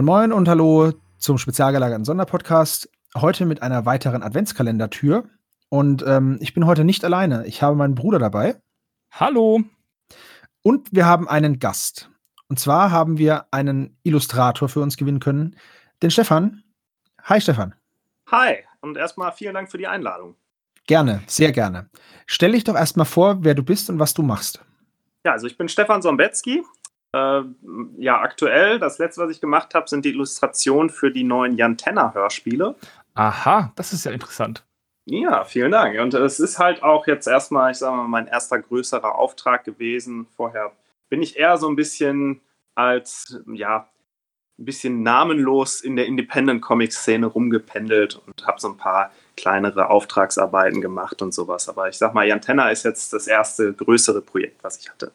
Moin Moin und hallo zum spezial gelagerten Sonderpodcast. Heute mit einer weiteren Adventskalendertür. Und ähm, ich bin heute nicht alleine. Ich habe meinen Bruder dabei. Hallo. Und wir haben einen Gast. Und zwar haben wir einen Illustrator für uns gewinnen können, den Stefan. Hi Stefan. Hi und erstmal vielen Dank für die Einladung. Gerne, sehr gerne. Stell dich doch erstmal vor, wer du bist und was du machst. Ja, also ich bin Stefan Sombetzky, äh, ja, aktuell, das letzte, was ich gemacht habe, sind die Illustrationen für die neuen Jan Tenner Hörspiele. Aha, das ist ja interessant. Ja, vielen Dank. Und es ist halt auch jetzt erstmal, ich sage mal, mein erster größerer Auftrag gewesen. Vorher bin ich eher so ein bisschen als, ja, ein bisschen namenlos in der Independent-Comic-Szene rumgependelt und habe so ein paar kleinere Auftragsarbeiten gemacht und sowas. Aber ich sag mal, Jan Tenner ist jetzt das erste größere Projekt, was ich hatte.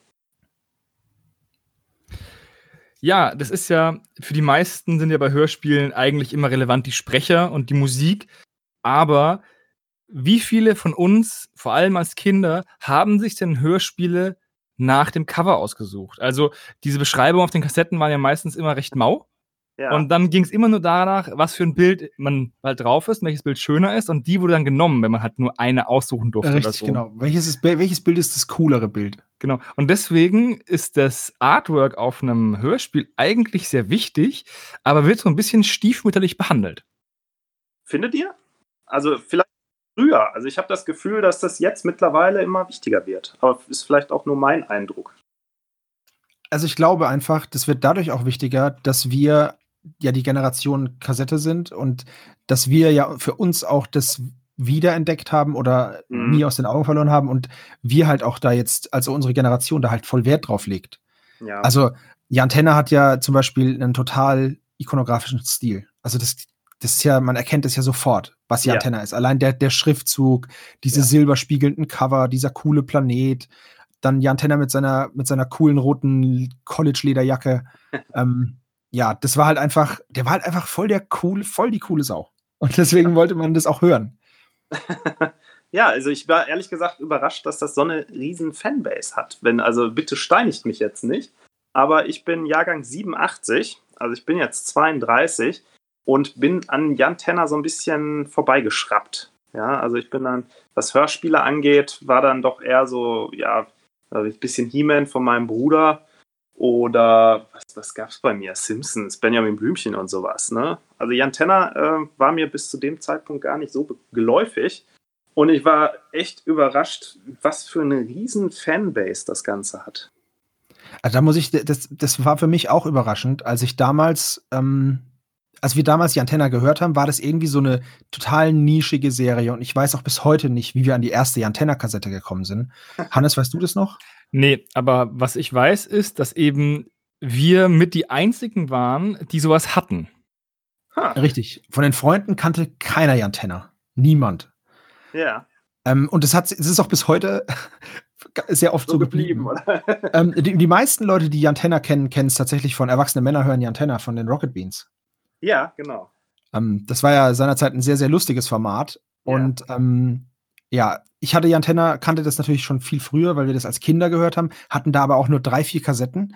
Ja, das ist ja, für die meisten sind ja bei Hörspielen eigentlich immer relevant die Sprecher und die Musik. Aber wie viele von uns, vor allem als Kinder, haben sich denn Hörspiele nach dem Cover ausgesucht? Also diese Beschreibungen auf den Kassetten waren ja meistens immer recht mau. Ja. Und dann ging es immer nur danach, was für ein Bild man halt drauf ist, welches Bild schöner ist. Und die wurde dann genommen, wenn man halt nur eine aussuchen durfte. Richtig, so. genau. Welches, ist, welches Bild ist das coolere Bild? Genau. Und deswegen ist das Artwork auf einem Hörspiel eigentlich sehr wichtig, aber wird so ein bisschen stiefmütterlich behandelt. Findet ihr? Also vielleicht früher. Also ich habe das Gefühl, dass das jetzt mittlerweile immer wichtiger wird. Aber ist vielleicht auch nur mein Eindruck. Also ich glaube einfach, das wird dadurch auch wichtiger, dass wir ja die Generation Kassette sind und dass wir ja für uns auch das wiederentdeckt haben oder mhm. nie aus den Augen verloren haben und wir halt auch da jetzt, also unsere Generation da halt voll Wert drauf legt. Ja. Also Jan Tenner hat ja zum Beispiel einen total ikonografischen Stil. Also das, das ist ja, man erkennt es ja sofort, was Jan ja. Tenner ist. Allein der, der Schriftzug, diese ja. silberspiegelnden Cover, dieser coole Planet, dann Jan Tenner mit seiner, mit seiner coolen roten College-Lederjacke. ähm, ja, das war halt einfach, der war halt einfach voll der cool, voll die coole Sau. Und deswegen wollte man das auch hören. ja, also ich war ehrlich gesagt überrascht, dass das so eine riesen Fanbase hat. Wenn, also bitte steinigt mich jetzt nicht. Aber ich bin Jahrgang 87, also ich bin jetzt 32 und bin an Jan Tenner so ein bisschen vorbeigeschraubt. Ja, also ich bin dann, was Hörspiele angeht, war dann doch eher so, ja, ein bisschen He-Man von meinem Bruder oder was, was gab es bei mir? Simpsons, Benjamin Blümchen und sowas. Ne? Also Jan Tenner äh, war mir bis zu dem Zeitpunkt gar nicht so geläufig. Und ich war echt überrascht, was für eine riesen Fanbase das Ganze hat. Also da muss ich, das, das war für mich auch überraschend, als ich damals, ähm, als wir damals Jan Tenner gehört haben, war das irgendwie so eine total nischige Serie und ich weiß auch bis heute nicht, wie wir an die erste Jan Tenner Kassette gekommen sind. Hannes, weißt du das noch? Nee, aber was ich weiß, ist, dass eben wir mit die einzigen waren, die sowas hatten. Ha. Richtig. Von den Freunden kannte keiner Jan Tenner. Niemand. Ja. Ähm, und es, hat, es ist auch bis heute sehr oft so, so geblieben. geblieben ähm, die, die, meisten Leute, die Jan Tenner kennen, kennen es tatsächlich von erwachsene Männer hören Jan Tenner von den Rocket Beans. Ja, genau. Ähm, das war ja seinerzeit ein sehr, sehr lustiges Format. Ja. Und ähm, ja, ich hatte Jan Tenner, kannte das natürlich schon viel früher, weil wir das als Kinder gehört haben, hatten da aber auch nur drei, vier Kassetten.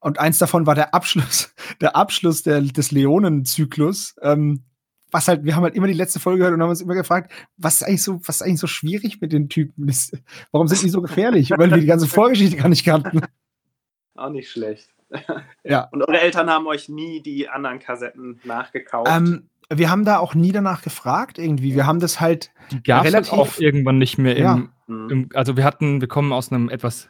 Und eins davon war der Abschluss, der Abschluss der, des Leonenzyklus. Ähm, was halt, wir haben halt immer die letzte Folge gehört und haben uns immer gefragt, was ist eigentlich so, was ist eigentlich so schwierig mit den Typen? Das, warum sind die so gefährlich? weil wir die ganze Vorgeschichte gar nicht kannten. Auch nicht schlecht. Ja. Und eure Eltern haben euch nie die anderen Kassetten nachgekauft? Ähm, wir haben da auch nie danach gefragt irgendwie. Wir haben das halt die gab es halt auch irgendwann nicht mehr im, ja. Mhm. im, also wir hatten, wir kommen aus einem etwas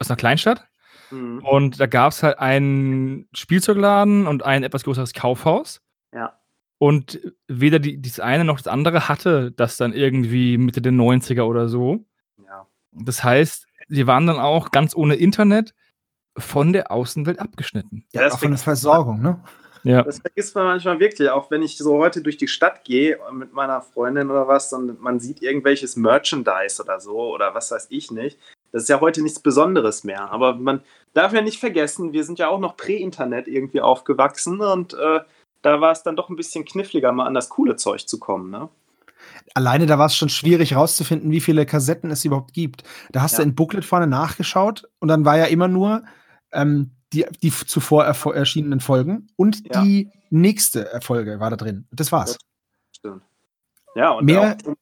aus einer Kleinstadt mhm. und da gab es halt einen Spielzeugladen und ein etwas größeres Kaufhaus. Ja. Und weder die, das eine noch das andere hatte das dann irgendwie Mitte der 90er oder so. Ja. Das heißt, sie waren dann auch ganz ohne Internet von der Außenwelt abgeschnitten. Ja, das auch von der Versorgung, ne? Ja. Das vergisst man manchmal wirklich, auch wenn ich so heute durch die Stadt gehe mit meiner Freundin oder was und man sieht irgendwelches Merchandise oder so oder was weiß ich nicht. Das ist ja heute nichts Besonderes mehr. Aber man darf ja nicht vergessen, wir sind ja auch noch Prä-Internet irgendwie aufgewachsen und äh, da war es dann doch ein bisschen kniffliger, mal an das coole Zeug zu kommen. Ne? Alleine da war es schon schwierig rauszufinden, wie viele Kassetten es überhaupt gibt. Da hast Ja. du in Booklet vorne nachgeschaut und dann war ja immer nur ähm, die, die zuvor erschienenen Folgen und Ja. die nächste Erfolge war da drin. Das war's. Stimmt. Ja, und Mehr- auch,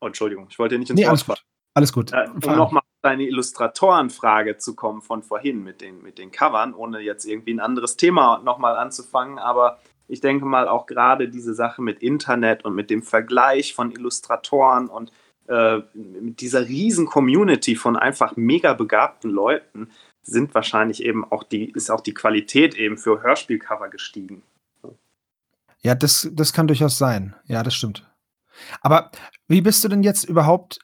oh, Entschuldigung, ich wollte dir nicht ins Nee, alles gut. Alles gut. Äh, um nochmal auf deine Illustratorenfrage zu kommen von vorhin mit den, mit den Covern, ohne jetzt irgendwie ein anderes Thema nochmal anzufangen, aber ich denke mal auch gerade diese Sache mit Internet und mit dem Vergleich von Illustratoren und äh, mit dieser riesen Community von einfach mega begabten Leuten sind wahrscheinlich eben auch die, ist auch die Qualität eben für Hörspielcover gestiegen. Ja, das, das kann durchaus sein. Ja, das stimmt. Aber wie bist du denn jetzt überhaupt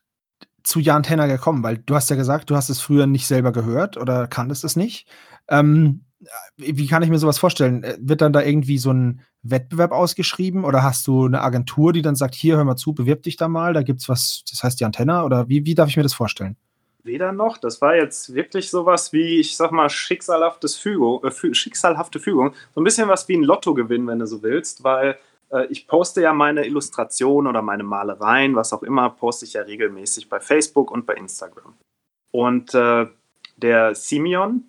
zu Jan Tenner gekommen? Weil du hast ja gesagt, du hast es früher nicht selber gehört oder kanntest es nicht. Ähm, wie kann ich mir sowas vorstellen? Äh, Wird dann da irgendwie so ein Wettbewerb ausgeschrieben oder hast du eine Agentur, die dann sagt, hier, hör mal zu, bewirb dich da mal, da gibt's was, das heißt Jan Tenner oder wie, wie darf ich mir das vorstellen? Weder noch. Das war jetzt wirklich sowas wie, ich sag mal, schicksalhaftes Fügung, äh, schicksalhafte Fügung. So ein bisschen was wie ein Lottogewinn, wenn du so willst, weil äh, ich poste ja meine Illustrationen oder meine Malereien, was auch immer, poste ich ja regelmäßig bei Facebook und bei Instagram. Und äh, der Simeon,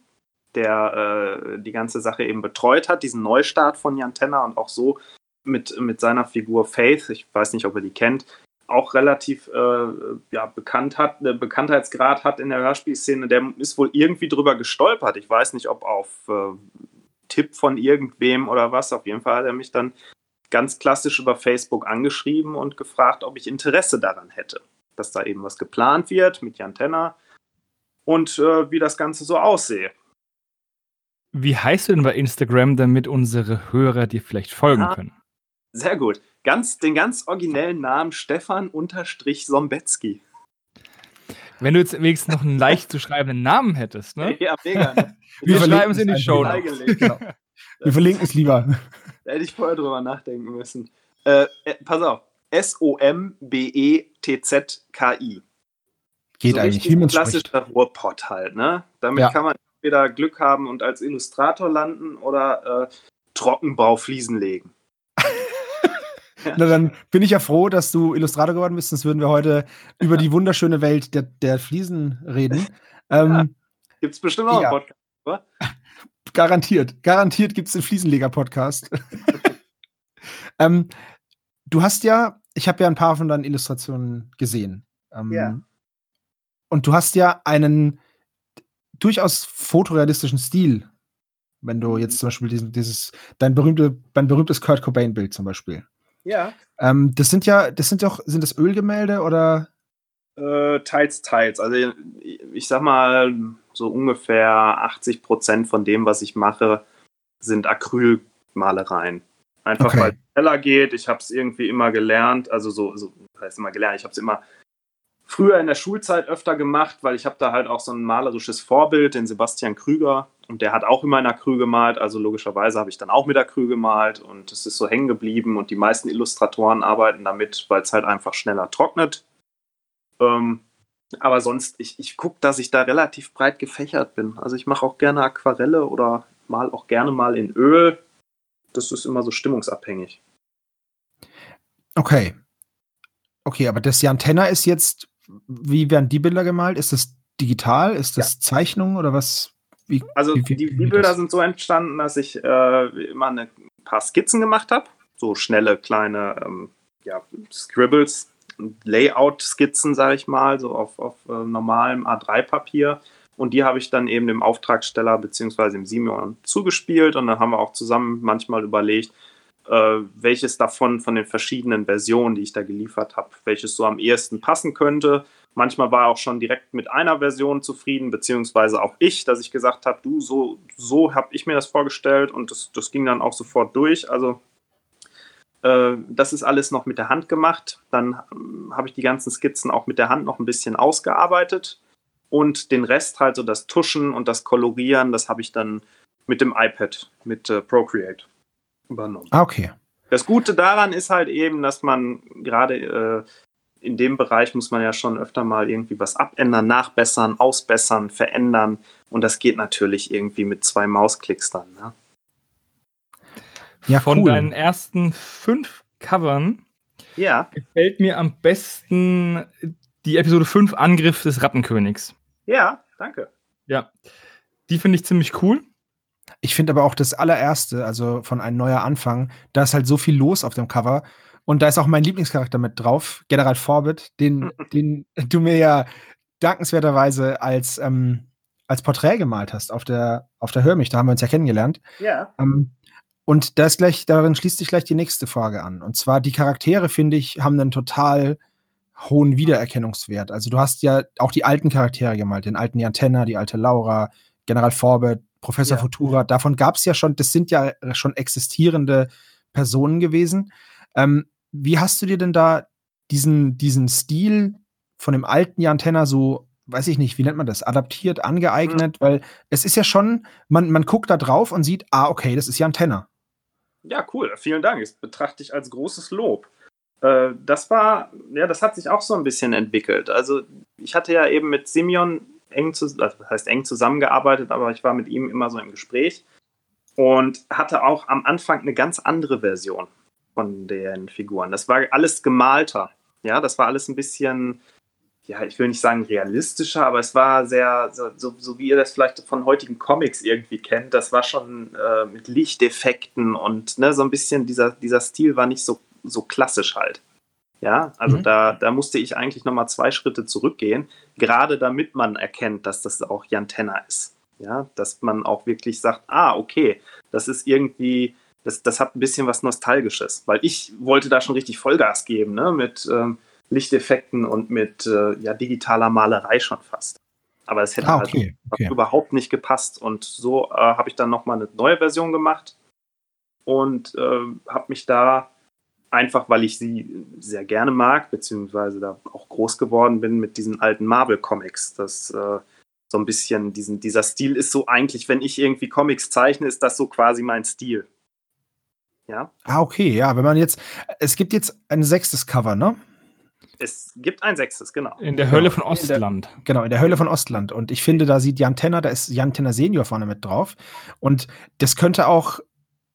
der äh, die ganze Sache eben betreut hat, diesen Neustart von Jan Tenner und auch so mit, mit seiner Figur Faith, ich weiß nicht, ob ihr die kennt, auch relativ äh, ja, bekannt hat, äh, Bekanntheitsgrad hat in der Hörspielszene, der ist wohl irgendwie drüber gestolpert. Ich weiß nicht, ob auf äh, Tipp von irgendwem oder was. Auf jeden Fall hat er mich dann ganz klassisch über Facebook angeschrieben und gefragt, ob ich Interesse daran hätte, dass da eben was geplant wird mit Jan Tenner und äh, wie das Ganze so aussehe. Wie heißt du denn bei Instagram, damit unsere Hörer dir vielleicht folgen Ah. können? Sehr gut. Ganz, den ganz originellen Namen Stefan unterstrich Sombetzky. Wenn du jetzt wenigstens noch einen leicht zu schreibenden Namen hättest, ne? Ja, mega. Ne? Wir verlinken schreiben es in die Show. Beigelegt. Genau. Wir verlinken es lieber. Da hätte ich vorher drüber nachdenken müssen. Äh, äh, pass auf. E S-O-M-B-E-T-Z-K-I. Geht so eigentlich, wie man klassischer. Ruhrpott halt, ne? Damit Ja. kann man entweder Glück haben und als Illustrator landen oder äh, Trockenbaufliesen legen. Na, dann bin ich ja froh, dass du Illustrator geworden bist, sonst würden wir heute über die wunderschöne Welt der, der Fliesen reden. Ähm, Gibt es bestimmt auch Ja. einen Podcast. Garantiert. Garantiert gibt es den Fliesenleger-Podcast. ähm, du hast ja, ich habe ja ein paar von deinen Illustrationen gesehen. Ähm, Ja. Und du hast ja einen durchaus fotorealistischen Stil. Wenn du jetzt zum Beispiel diesen, dieses, dein, berühmte, dein berühmtes Kurt Cobain-Bild zum Beispiel. Ja. Ähm, das sind ja, das sind doch, sind das Ölgemälde oder? Äh, teils, teils. Also ich sag mal, so ungefähr 80 Prozent von dem, was ich mache, sind Acrylmalereien. Einfach Okay. weil es schneller geht. Ich habe es irgendwie immer gelernt. Also so, so heißt immer gelernt. Ich habe es immer früher in der Schulzeit öfter gemacht, weil ich habe da halt auch so ein malerisches Vorbild, den Sebastian Krüger. Und der hat auch immer in Acryl gemalt. Also logischerweise habe ich dann auch mit Acryl gemalt. Und es ist so hängen geblieben. Und die meisten Illustratoren arbeiten damit, weil es halt einfach schneller trocknet. Ähm, aber sonst, ich, ich gucke, dass ich da relativ breit gefächert bin. Also ich mache auch gerne Aquarelle oder mal auch gerne mal in Öl. Das ist immer so stimmungsabhängig. Okay. Okay, aber das Jan Tenner ist jetzt, wie werden die Bilder gemalt? Ist das digital? Ist das Zeichnung oder was? Wie, Also wie- die, wie die Bilder sind so entstanden, dass ich äh, immer ein paar Skizzen gemacht habe. So schnelle, kleine ähm, ja, Scribbles, Layout-Skizzen, sage ich mal, so auf, auf äh, normalem A3-Papier. Und die habe ich dann eben dem Auftragsteller bzw. dem Simeon zugespielt. Und dann haben wir auch zusammen manchmal überlegt, äh, welches davon von den verschiedenen Versionen, die ich da geliefert habe, welches so am ehesten passen könnte. Manchmal war er auch schon direkt mit einer Version zufrieden, beziehungsweise auch ich, dass ich gesagt habe, du, so, so habe ich mir das vorgestellt und das, das ging dann auch sofort durch. Also äh, das ist alles noch mit der Hand gemacht. Dann ähm, habe ich die ganzen Skizzen auch mit der Hand noch ein bisschen ausgearbeitet und den Rest halt so das Tuschen und das Kolorieren, das habe ich dann mit dem iPad, mit äh, Procreate übernommen. Ah, okay. Das Gute daran ist halt eben, dass man gerade äh, in dem Bereich muss man ja schon öfter mal irgendwie was abändern, nachbessern, ausbessern, verändern. Und das geht natürlich irgendwie mit zwei Mausklicks dann. Ne? Ja, Von cool. deinen ersten fünf Covern ja. gefällt mir am besten die Episode 5 Angriff des Rattenkönigs. Ja, danke. Ja, die finde ich ziemlich cool. Ich finde aber auch das allererste, also von ein neuer Anfang, da ist halt so viel los auf dem Cover. Und da ist auch mein Lieblingscharakter mit drauf, General Forbit, den, den du mir ja dankenswerterweise als, ähm, als Porträt gemalt hast auf der, auf der Hörmich. Da haben wir uns ja kennengelernt. Ja. Ähm, und das gleich, darin schließt sich gleich die nächste Frage an. Und zwar, die Charaktere, finde ich, haben einen total hohen Wiedererkennungswert. Also du hast ja auch die alten Charaktere gemalt, den alten Jantenna, die alte Laura, General Forbet, Professor ja. Futura. Davon gab es ja schon, das sind ja schon existierende Personen gewesen. Ähm, wie hast du dir denn da diesen, diesen Stil von dem alten Jantenna so weiß ich nicht, wie nennt man das, adaptiert, angeeignet, mhm. weil es ist ja schon, man, man guckt da drauf und sieht, ah, okay, das ist ja ein Tenor. Ja, cool, vielen Dank. Das betrachte ich als großes Lob. Äh, das war, ja, das hat sich auch so ein bisschen entwickelt. Also, ich hatte ja eben mit Simeon eng, zu, also das heißt eng zusammengearbeitet, aber ich war mit ihm immer so im Gespräch und hatte auch am Anfang eine ganz andere Version von den Figuren. Das war alles gemalter. Ja, das war alles ein bisschen ja, ich will nicht sagen realistischer, aber es war sehr, so, so, so, wie ihr das vielleicht von heutigen Comics irgendwie kennt, das war schon äh, mit Lichteffekten und ne, so ein bisschen dieser, dieser Stil war nicht so, so klassisch halt. Ja, also mhm. da, da musste ich eigentlich nochmal zwei Schritte zurückgehen, gerade damit man erkennt, dass das auch Jan Tenner ist. Ja, dass man auch wirklich sagt, ah, okay, das ist irgendwie, das, das hat ein bisschen was Nostalgisches, weil ich wollte da schon richtig Vollgas geben, ne, mit, ähm, Lichteffekten und mit äh, ja, digitaler Malerei schon fast. Aber es hätte ah, okay, halt okay. überhaupt nicht gepasst. Und so äh, habe ich dann nochmal eine neue Version gemacht und äh, habe mich da einfach, weil ich sie sehr gerne mag, beziehungsweise da auch groß geworden bin mit diesen alten Marvel-Comics. Das äh, so ein bisschen, diesen, dieser Stil ist so eigentlich, wenn ich irgendwie Comics zeichne, ist das so quasi mein Stil. Ja. Ah, okay, ja, wenn man jetzt, es gibt jetzt ein sechstes Cover, ne? Es gibt ein sechstes, genau. In der Hölle von Ostland. In der, genau, in der Hölle von Ostland. Und ich finde, da sieht Jan Tenner, da ist Jan Tenner Senior vorne mit drauf. Und das könnte auch,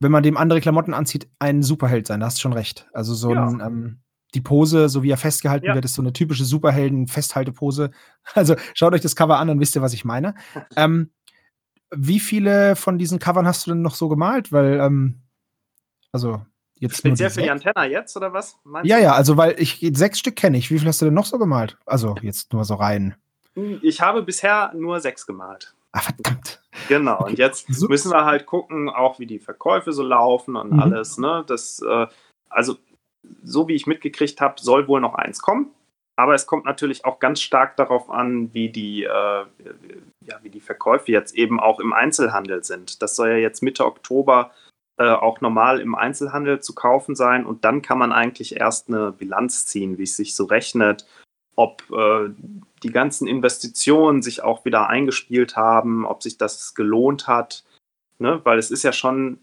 wenn man dem andere Klamotten anzieht, ein Superheld sein. Da hast du schon recht. Also so ja. ein, ähm, die Pose, so wie er festgehalten ja. wird, ist so eine typische Superhelden-Festhaltepose. Also schaut euch das Cover an, dann wisst ihr, was ich meine. ähm, wie viele von diesen Covern hast du denn noch so gemalt? Weil, ähm, also Jetzt Speziell für die Antenne jetzt, oder was? ja, ja, also weil ich sechs Stück kenne ich. Wie viel hast du denn noch so gemalt? Also jetzt nur so rein. Ich habe bisher nur sechs gemalt. Ah, verdammt. Genau, okay. und jetzt müssen wir halt gucken, auch wie die Verkäufe so laufen und mhm. alles. Ne? Das, äh, also, so wie ich mitgekriegt habe, soll wohl noch eins kommen. Aber es kommt natürlich auch ganz stark darauf an, wie die, äh, ja, wie die Verkäufe jetzt eben auch im Einzelhandel sind. Das soll ja jetzt Mitte Oktober auch normal im Einzelhandel zu kaufen sein und dann kann man eigentlich erst eine Bilanz ziehen, wie es sich so rechnet, ob äh, die ganzen Investitionen sich auch wieder eingespielt haben, ob sich das gelohnt hat, ne? weil es ist ja schon,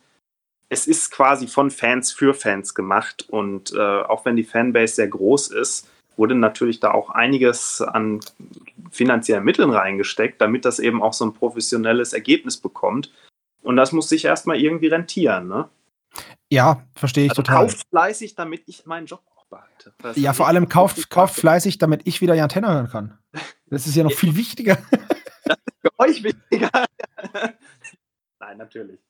es ist quasi von Fans für Fans gemacht und äh, auch wenn die Fanbase sehr groß ist, wurde natürlich da auch einiges an finanziellen Mitteln reingesteckt, damit das eben auch so ein professionelles Ergebnis bekommt. Und das muss sich erstmal irgendwie rentieren, ne? Ja, verstehe ich also total. Kauft fleißig, damit ich meinen Job auch behalte. Das ja, vor allem kauft, kauft fleißig, damit ich wieder Jan Tenner hören kann. Das ist ja noch viel wichtiger. Das ist für euch wichtiger. Nein, natürlich.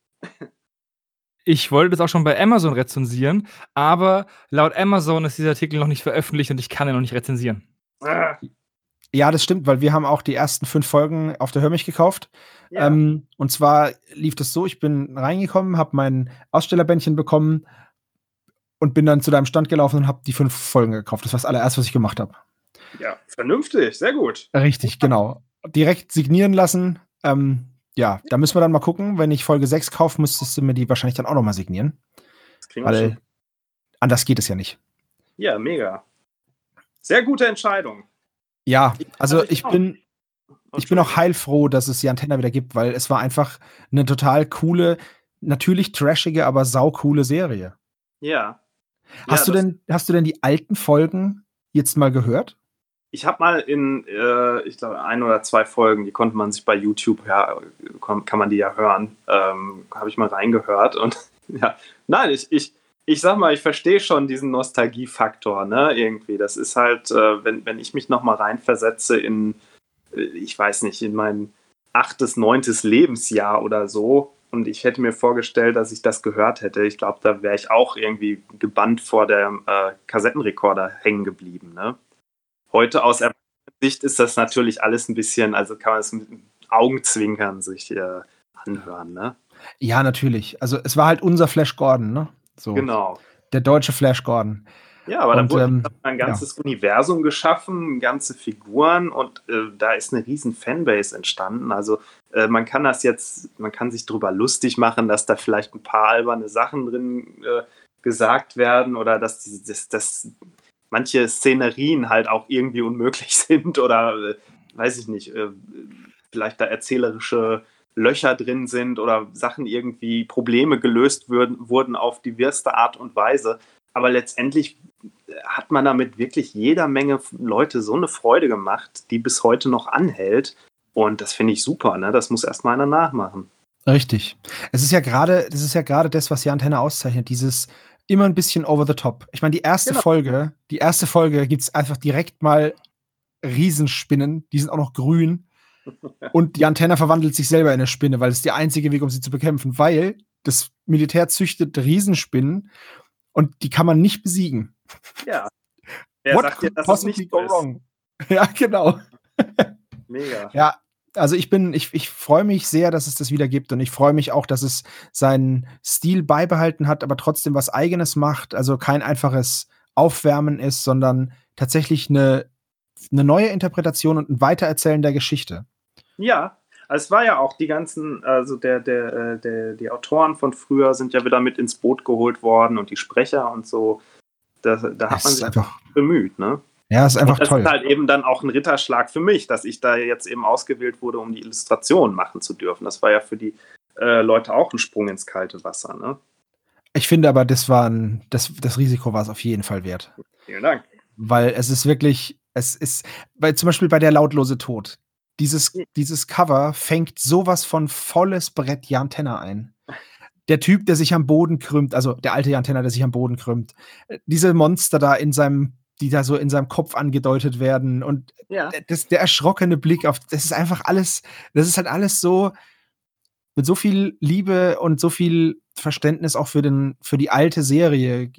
Ich wollte das auch schon bei Amazon rezensieren, aber laut Amazon ist dieser Artikel noch nicht veröffentlicht und ich kann ihn noch nicht rezensieren. Ja, das stimmt, weil wir haben auch die ersten fünf Folgen auf der Hörmich gekauft. Ja. Ähm, und zwar lief das so, ich bin reingekommen, habe mein Ausstellerbändchen bekommen und bin dann zu deinem Stand gelaufen und habe die fünf Folgen gekauft. Das war das allererste, was ich gemacht habe. Ja, vernünftig, sehr gut. Richtig, genau. Direkt signieren lassen. Ähm, ja, da müssen wir dann mal gucken. Wenn ich Folge 6 kaufe, müsstest du mir die wahrscheinlich dann auch nochmal signieren. Das kriegen wir weil schon. anders geht es ja nicht. Ja, mega. Sehr gute Entscheidung. Ja, also ich bin, ich bin auch heilfroh, dass es die Antenne wieder gibt, weil es war einfach eine total coole, natürlich trashige, aber saukoole Serie. Ja. Hast Ja, du denn, hast du denn die alten Folgen jetzt mal gehört? Ich habe mal in, äh, ich glaube, ein oder zwei Folgen, die konnte man sich bei YouTube, ja, kann, kann man die ja hören, ähm, habe ich mal reingehört und ja, nein, ich, ich, ich sag mal, ich verstehe schon diesen Nostalgiefaktor, ne, irgendwie. Das ist halt, äh, wenn, wenn ich mich nochmal reinversetze in, äh, ich weiß nicht, in mein achtes, neuntes Lebensjahr oder so und ich hätte mir vorgestellt, dass ich das gehört hätte, ich glaube, da wäre ich auch irgendwie gebannt vor dem äh, Kassettenrekorder hängen geblieben, ne. Heute aus Sicht ist das natürlich alles ein bisschen, also kann man es mit Augenzwinkern sich äh, anhören, ne? Ja, natürlich. Also es war halt unser Flash Gordon, ne? So. Genau. Der deutsche Flash Gordon. Ja, aber dann Und, wurde ähm, ein ganzes Universum geschaffen, ganze Figuren und äh, da ist eine riesen Fanbase entstanden. Also äh, man kann das jetzt, man kann sich drüber lustig machen, dass da vielleicht ein paar alberne Sachen drin äh, gesagt werden oder dass, die, dass, dass manche Szenerien halt auch irgendwie unmöglich sind oder äh, weiß ich nicht, äh, vielleicht da erzählerische Löcher drin sind oder Sachen irgendwie Probleme gelöst würden, wurden auf diverse Art und Weise. Aber letztendlich hat man damit wirklich jeder Menge Leute so eine Freude gemacht, die bis heute noch anhält. Und das finde ich super, ne? Das muss erstmal einer nachmachen. Richtig. Es ist ja gerade, das ist ja gerade das, was die Antenne auszeichnet, dieses immer ein bisschen over the top. Ich meine, die erste Genau. Folge, die erste Folge gibt es einfach direkt mal Riesenspinnen, die sind auch noch grün. Und die Antenne verwandelt sich selber in eine Spinne, weil es der einzige Weg, um sie zu bekämpfen, weil das Militär züchtet Riesenspinnen und die kann man nicht besiegen. Ja. Wer What sagt dir, dass possibly nicht go ist? wrong? Ja, genau. Mega. Ja, also ich bin, ich, ich freue mich sehr, dass es das wieder gibt und ich freue mich auch, dass es seinen Stil beibehalten hat, aber trotzdem was Eigenes macht. Also kein einfaches Aufwärmen ist, sondern tatsächlich eine, eine neue Interpretation und ein Weitererzählen der Geschichte. Ja, also es war ja auch die ganzen, also der, der, äh, der, die Autoren von früher sind ja wieder mit ins Boot geholt worden und die Sprecher und so. Da, da hat Das man sich einfach, bemüht, ne? ja, ist einfach und das toll. ist halt eben dann auch ein Ritterschlag für mich, dass ich da jetzt eben ausgewählt wurde, um die Illustration machen zu dürfen. Das war ja für die äh, Leute auch ein Sprung ins kalte Wasser, ne? Ich finde aber, das war ein, das, das Risiko war es auf jeden Fall wert. Vielen Dank. weil es ist wirklich, es ist, bei, zum Beispiel bei der lautlose Tod. Dieses, dieses Cover fängt sowas von volles Brett Jan Tenner ein. Der Typ, der sich am Boden krümmt, also der alte Jan Tenner, der sich am Boden krümmt. Äh, Diese Monster da in seinem, die da so in seinem Kopf angedeutet werden und Ja. das, der erschrockene Blick auf, das ist einfach alles, das ist halt alles so mit so viel Liebe und so viel Verständnis auch für den, für die alte Serie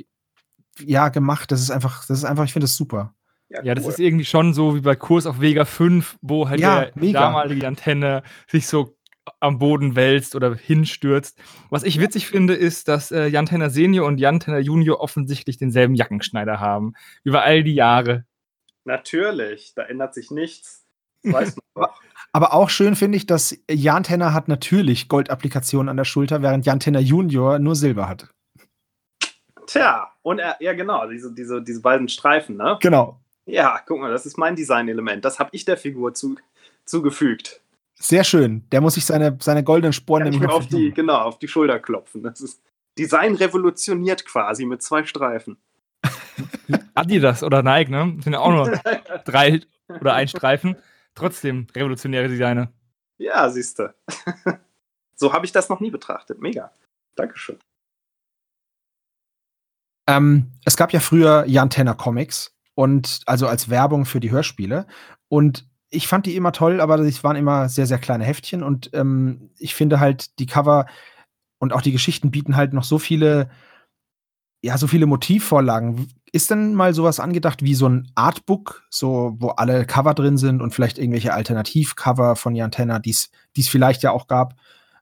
ja gemacht. Das ist einfach, das ist einfach, ich finde das super. Ja, das cool. ist irgendwie schon so wie bei Kurs auf Vega 5, wo halt Ja, der mega. damalige Antenne sich so am Boden wälzt oder hinstürzt. Was ich witzig finde, ist, dass äh, Jan Tenner Senior und Jan Tenner Junior offensichtlich denselben Jackenschneider haben. Über all die Jahre. Natürlich, da ändert sich nichts. Weiß man doch. Aber auch schön finde ich, dass Jan Tenner hat natürlich Goldapplikationen an der Schulter, während Jan Tenner Junior nur Silber hat. Tja, und er, ja genau, diese, diese, diese beiden Streifen, ne? Genau. Ja, guck mal, das ist mein Designelement. Das habe ich der Figur zu, zugefügt. Sehr schön. Der muss sich seine, seine goldenen Sporen ich nämlich auf die, genau, auf die Schulter klopfen. Das ist Design revolutioniert quasi mit zwei Streifen. Adidas oder Nike, ne? Das sind ja auch nur drei oder ein Streifen. Trotzdem revolutionäre Designer. Ja, siehste. so habe ich das noch nie betrachtet. Mega. Dankeschön. Ähm, es gab ja früher Jan Tenner Comics und also als Werbung für die Hörspiele. Und ich fand die immer toll, aber es waren immer sehr, sehr kleine Heftchen. Und ähm, ich finde halt, die Cover und auch die Geschichten bieten halt noch so viele, ja, so viele Motivvorlagen. Ist denn mal sowas angedacht wie so ein Artbook, so wo alle Cover drin sind und vielleicht irgendwelche Alternativcover von Jan Tenner, die es vielleicht ja auch gab?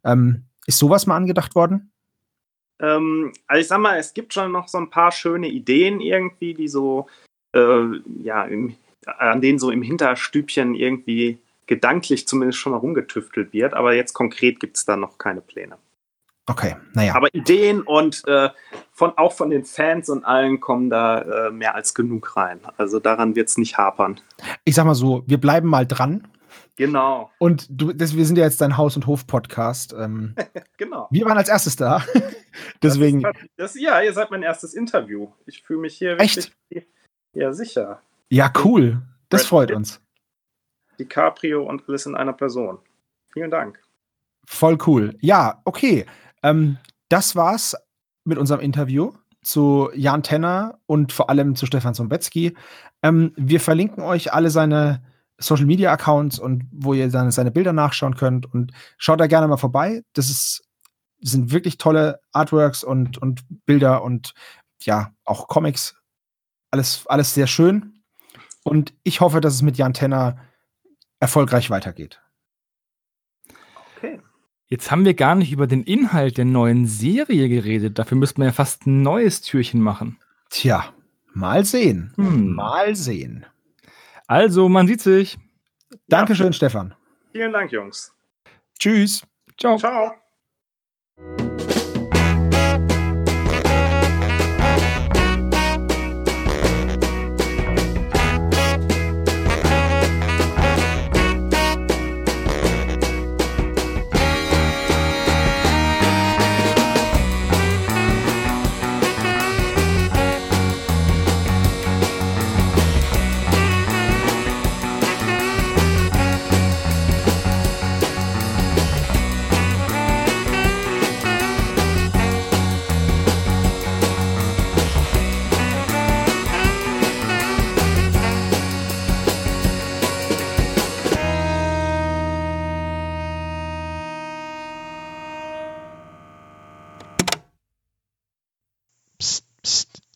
Ähm, ist sowas mal angedacht worden? Ähm, also ich sag mal, es gibt schon noch so ein paar schöne Ideen irgendwie, die so, äh, ja, im, an denen so im Hinterstübchen irgendwie gedanklich zumindest schon mal rumgetüftelt wird. Aber jetzt konkret gibt es da noch keine Pläne. Okay, naja. Aber Ideen und äh, von, auch von den Fans und allen kommen da äh, mehr als genug rein. Also daran wird es nicht hapern. ich sag mal so, wir bleiben mal dran. Genau. Und du, das, wir sind ja jetzt dein Haus- und Hof-Podcast. Ähm, genau. wir waren als erstes da. Deswegen. Das ist, das, ja, ihr seid mein erstes Interview. Ich fühle mich hier Echt? Richtig, ja, sicher. Ja, cool. Das Brad freut Pitt. uns. DiCaprio und alles in einer Person. Vielen Dank. Voll cool. Ja, okay. Ähm, das war's mit unserem Interview zu Jan Tenner und vor allem zu Stefan Zombetzky. Ähm, wir verlinken euch alle seine Social Media Accounts und wo ihr seine, seine Bilder nachschauen könnt und schaut da gerne mal vorbei. Das ist, sind wirklich tolle Artworks und, und Bilder und ja, auch Comics. Alles, alles sehr schön. Und ich hoffe, dass es mit Jan Tenner erfolgreich weitergeht. Okay. Jetzt haben wir gar nicht über den Inhalt der neuen Serie geredet. Dafür müssten wir ja fast ein neues Türchen machen. Tja, mal sehen. Hm. Mal sehen. Also, man sieht sich. Dankeschön, Stefan. Vielen Dank, Jungs. Tschüss. Ciao. Ciao.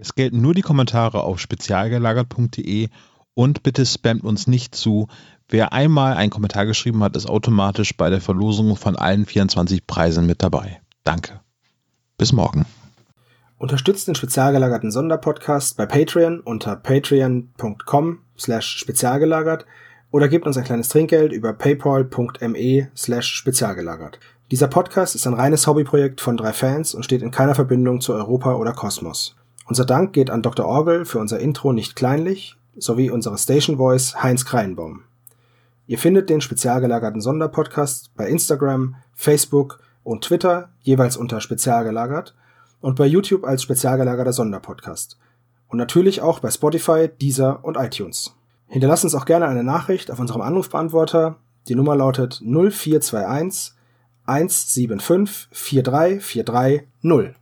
Es gelten nur die Kommentare auf spezialgelagert.de und bitte spammt uns nicht zu. Wer einmal einen Kommentar geschrieben hat, ist automatisch bei der Verlosung von allen 24 Preisen mit dabei. Danke. bis morgen. Unterstützt den spezialgelagerten Sonderpodcast bei Patreon unter patreon.com slash spezialgelagert oder gebt uns ein kleines Trinkgeld über paypal.me slash spezialgelagert. Dieser Podcast ist ein reines Hobbyprojekt von drei Fans und steht in keiner Verbindung zu Europa oder Kosmos. Unser Dank geht an Dr. Orgel für unser Intro nicht kleinlich sowie unsere Station Voice Heinz Kreinbaum. Ihr findet den spezialgelagerten Sonderpodcast bei Instagram, Facebook und Twitter jeweils unter spezialgelagert und bei YouTube als spezialgelagerter Sonderpodcast. Und natürlich auch bei Spotify, Deezer und iTunes. Hinterlasst uns auch gerne eine Nachricht auf unserem Anrufbeantworter. Die Nummer lautet 0421 175 4343 0.